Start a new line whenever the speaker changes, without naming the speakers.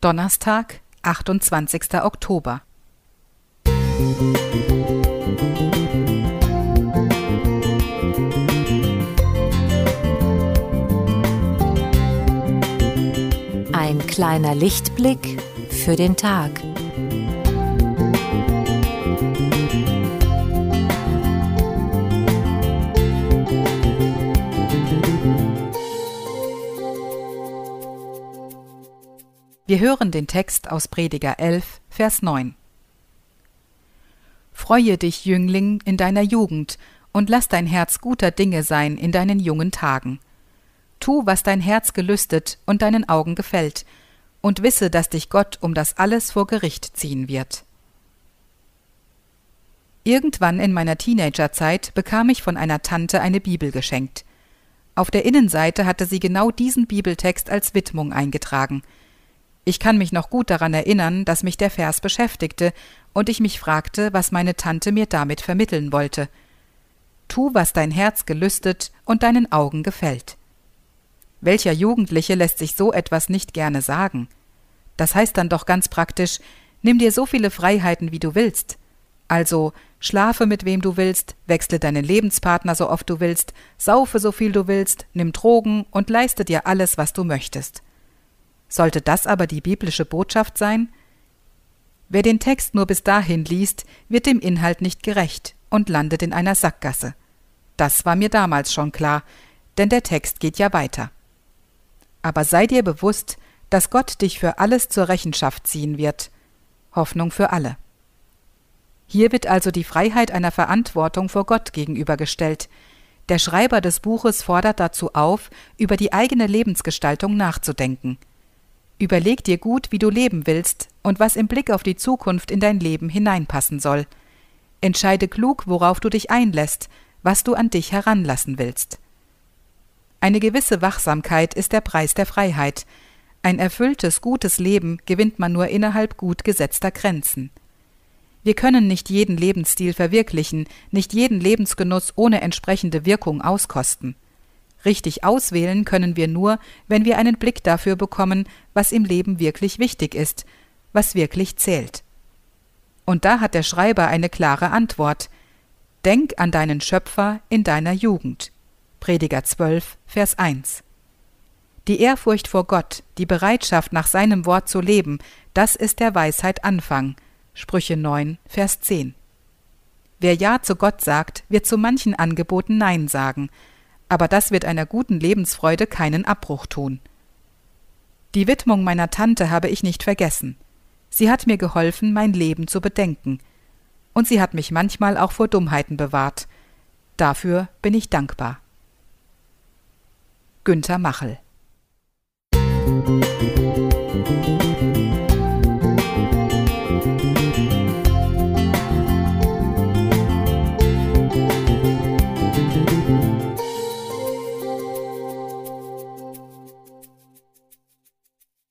Donnerstag, 28. Oktober.
Ein kleiner Lichtblick für den Tag.
Wir hören den Text aus Prediger 11, Vers 9. Freue dich, Jüngling, in deiner Jugend, und lass dein Herz guter Dinge sein in deinen jungen Tagen. Tu, was dein Herz gelüstet und deinen Augen gefällt, und wisse, dass dich Gott um das alles vor Gericht ziehen wird. Irgendwann in meiner Teenagerzeit bekam ich von einer Tante eine Bibel geschenkt. Auf der Innenseite hatte sie genau diesen Bibeltext als Widmung eingetragen – ich kann mich noch gut daran erinnern, dass mich der Vers beschäftigte und ich mich fragte, was meine Tante mir damit vermitteln wollte. Tu, was dein Herz gelüstet und deinen Augen gefällt. Welcher Jugendliche lässt sich so etwas nicht gerne sagen? Das heißt dann doch ganz praktisch, nimm dir so viele Freiheiten, wie du willst. Also schlafe mit wem du willst, wechsle deinen Lebenspartner so oft du willst, saufe so viel du willst, nimm Drogen und leiste dir alles, was du möchtest. Sollte das aber die biblische Botschaft sein? Wer den Text nur bis dahin liest, wird dem Inhalt nicht gerecht und landet in einer Sackgasse. Das war mir damals schon klar, denn der Text geht ja weiter. Aber sei dir bewusst, dass Gott dich für alles zur Rechenschaft ziehen wird. Hoffnung für alle. Hier wird also die Freiheit einer Verantwortung vor Gott gegenübergestellt. Der Schreiber des Buches fordert dazu auf, über die eigene Lebensgestaltung nachzudenken. Überleg dir gut, wie du leben willst und was im Blick auf die Zukunft in dein Leben hineinpassen soll. Entscheide klug, worauf du dich einlässt, was du an dich heranlassen willst. Eine gewisse Wachsamkeit ist der Preis der Freiheit. Ein erfülltes, gutes Leben gewinnt man nur innerhalb gut gesetzter Grenzen. Wir können nicht jeden Lebensstil verwirklichen, nicht jeden Lebensgenuss ohne entsprechende Wirkung auskosten. Richtig auswählen können wir nur, wenn wir einen Blick dafür bekommen, was im Leben wirklich wichtig ist, was wirklich zählt. Und da hat der Schreiber eine klare Antwort. Denk an deinen Schöpfer in deiner Jugend. Prediger 12, Vers 1. Die Ehrfurcht vor Gott, die Bereitschaft nach seinem Wort zu leben, das ist der Weisheit Anfang. Sprüche 9, Vers 10. Wer Ja zu Gott sagt, wird zu manchen Angeboten Nein sagen, aber das wird einer guten Lebensfreude keinen Abbruch tun. Die Widmung meiner Tante habe ich nicht vergessen. Sie hat mir geholfen, mein Leben zu bedenken. Und sie hat mich manchmal auch vor Dummheiten bewahrt. Dafür bin ich dankbar. Günther Machel